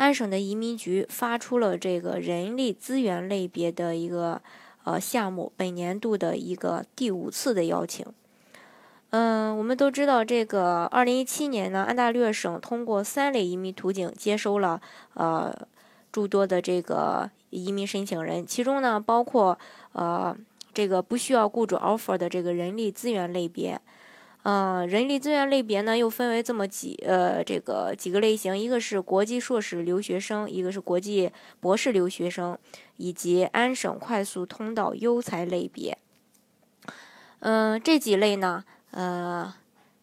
安省的移民局发出了这个人力资源类别的一个。呃，项目本年度的一个第五次的邀请。嗯，我们都知道，这个二零一七年呢，安大略省通过三类移民途径接收了呃诸多的这个移民申请人，其中呢包括呃这个不需要雇主 offer 的这个人力资源类别。嗯，人力资源类别呢又分为这么几呃这个几个类型，一个是国际硕士留学生，一个是国际博士留学生，以及安省快速通道优才类别。嗯，这几类呢，呃，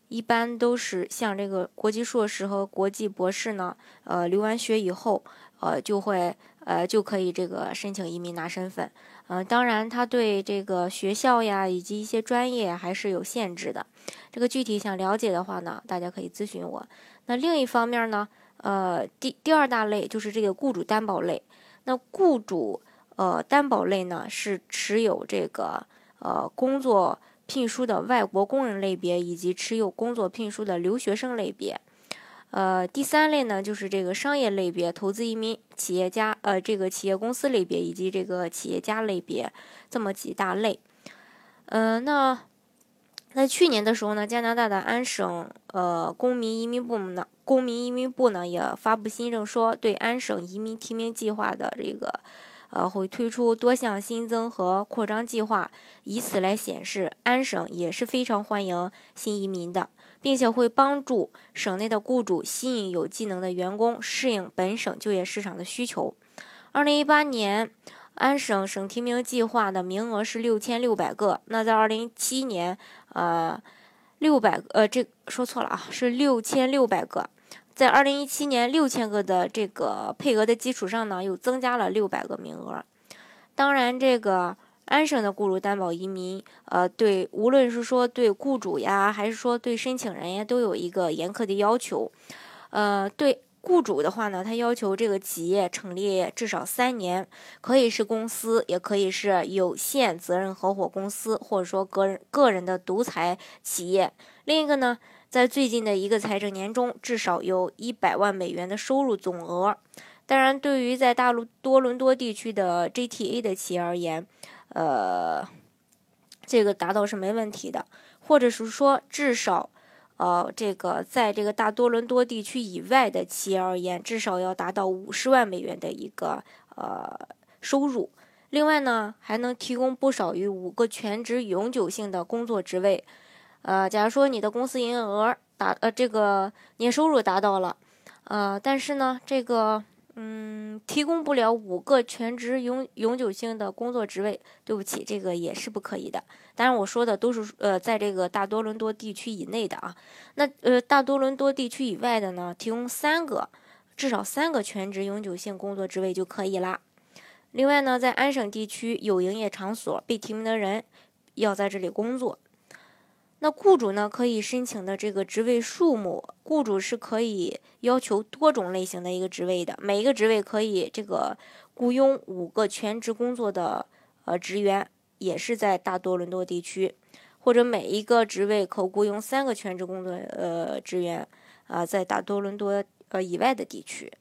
一般都是像这个国际硕士和国际博士呢，呃，留完学以后，呃，就会呃就可以这个申请移民拿身份。嗯，当然，他对这个学校呀以及一些专业还是有限制的。这个具体想了解的话呢，大家可以咨询我。那另一方面呢，呃，第第二大类就是这个雇主担保类。那雇主呃担保类呢，是持有这个呃工作聘书的外国工人类别，以及持有工作聘书的留学生类别。呃，第三类呢，就是这个商业类别、投资移民、企业家，呃，这个企业公司类别以及这个企业家类别这么几大类。嗯，那在去年的时候呢，加拿大的安省呃公民移民部呢，公民移民部呢也发布新政，说对安省移民提名计划的这个呃会推出多项新增和扩张计划，以此来显示安省也是非常欢迎新移民的。并且会帮助省内的雇主吸引有技能的员工，适应本省就业市场的需求。二零一八年，安省省提名计划的名额是六千六百个。那在二零一七年，呃，六百呃，这说错了啊，是六千六百个。在二零一七年六千个的这个配额的基础上呢，又增加了六百个名额。当然，这个。安省的雇主担保移民，呃，对，无论是说对雇主呀，还是说对申请人呀，都有一个严苛的要求。呃，对雇主的话呢，他要求这个企业成立至少三年，可以是公司，也可以是有限责任合伙公司，或者说个人个人的独裁企业。另一个呢，在最近的一个财政年中，至少有一百万美元的收入总额。当然，对于在大陆多伦多地区的 GTA 的企业而言，呃，这个达到是没问题的，或者是说至少，呃，这个在这个大多伦多地区以外的企业而言，至少要达到五十万美元的一个呃收入。另外呢，还能提供不少于五个全职永久性的工作职位。呃，假如说你的公司营业额达呃这个年收入达到了，呃，但是呢，这个。嗯，提供不了五个全职永永久性的工作职位，对不起，这个也是不可以的。当然，我说的都是呃，在这个大多伦多地区以内的啊。那呃，大多伦多地区以外的呢，提供三个，至少三个全职永久性工作职位就可以啦。另外呢，在安省地区有营业场所被提名的人要在这里工作。那雇主呢，可以申请的这个职位数目，雇主是可以要求多种类型的一个职位的，每一个职位可以这个雇佣五个全职工作的呃职员，也是在大多伦多地区，或者每一个职位可雇佣三个全职工作呃职员啊，在大多伦多呃以外的地区。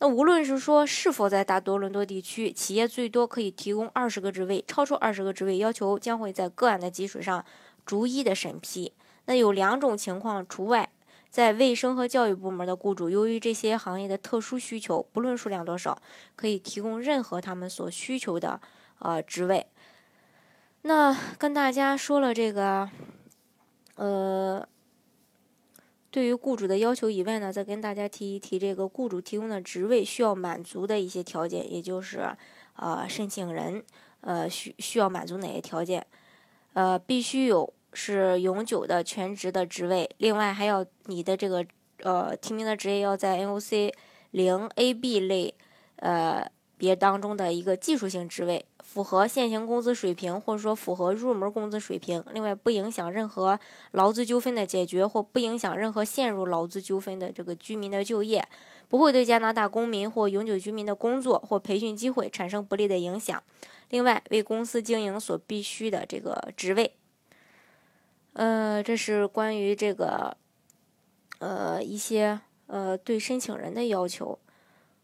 那无论是说是否在大多伦多地区，企业最多可以提供二十个职位，超出二十个职位要求将会在个案的基础上。逐一的审批，那有两种情况除外，在卫生和教育部门的雇主，由于这些行业的特殊需求，不论数量多少，可以提供任何他们所需求的呃职位。那跟大家说了这个，呃，对于雇主的要求以外呢，再跟大家提一提这个雇主提供的职位需要满足的一些条件，也就是呃申请人呃需需要满足哪些条件，呃必须有。是永久的全职的职位，另外还要你的这个呃提名的职业要在 NOC 零 A、B 类，呃。别当中的一个技术性职位，符合现行工资水平，或者说符合入门工资水平。另外，不影响任何劳资纠纷的解决，或不影响任何陷入劳资纠纷的这个居民的就业，不会对加拿大公民或永久居民的工作或培训机会产生不利的影响。另外，为公司经营所必须的这个职位。呃，这是关于这个，呃，一些呃对申请人的要求。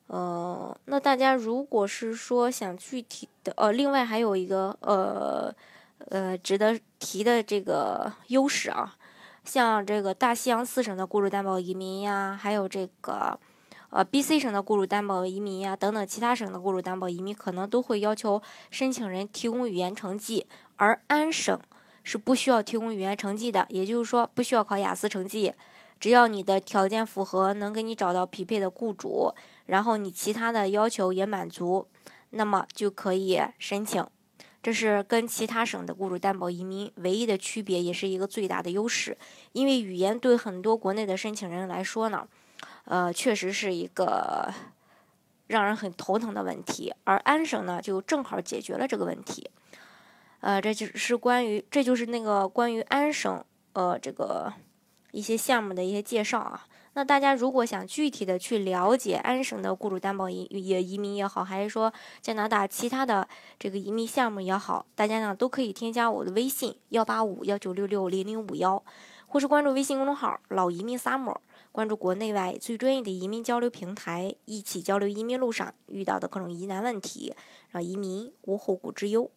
呃，那大家如果是说想具体的，呃，另外还有一个呃呃值得提的这个优势啊，像这个大西洋四省的雇主担保移民呀，还有这个呃 BC 省的雇主担保移民呀，等等其他省的雇主担保移民，可能都会要求申请人提供语言成绩，而安省是不需要提供语言成绩的，也就是说不需要考雅思成绩。只要你的条件符合，能给你找到匹配的雇主，然后你其他的要求也满足，那么就可以申请。这是跟其他省的雇主担保移民唯一的区别，也是一个最大的优势。因为语言对很多国内的申请人来说呢，呃，确实是一个让人很头疼的问题。而安省呢，就正好解决了这个问题。呃，这就是关于，这就是那个关于安省，呃，这个。一些项目的一些介绍啊，那大家如果想具体的去了解安省的雇主担保移也移民也好，还是说加拿大其他的这个移民项目也好，大家呢都可以添加我的微信幺八五幺九六六零零五幺，或是关注微信公众号老移民 summer，关注国内外最专业的移民交流平台，一起交流移民路上遇到的各种疑难问题，让移民无后顾之忧。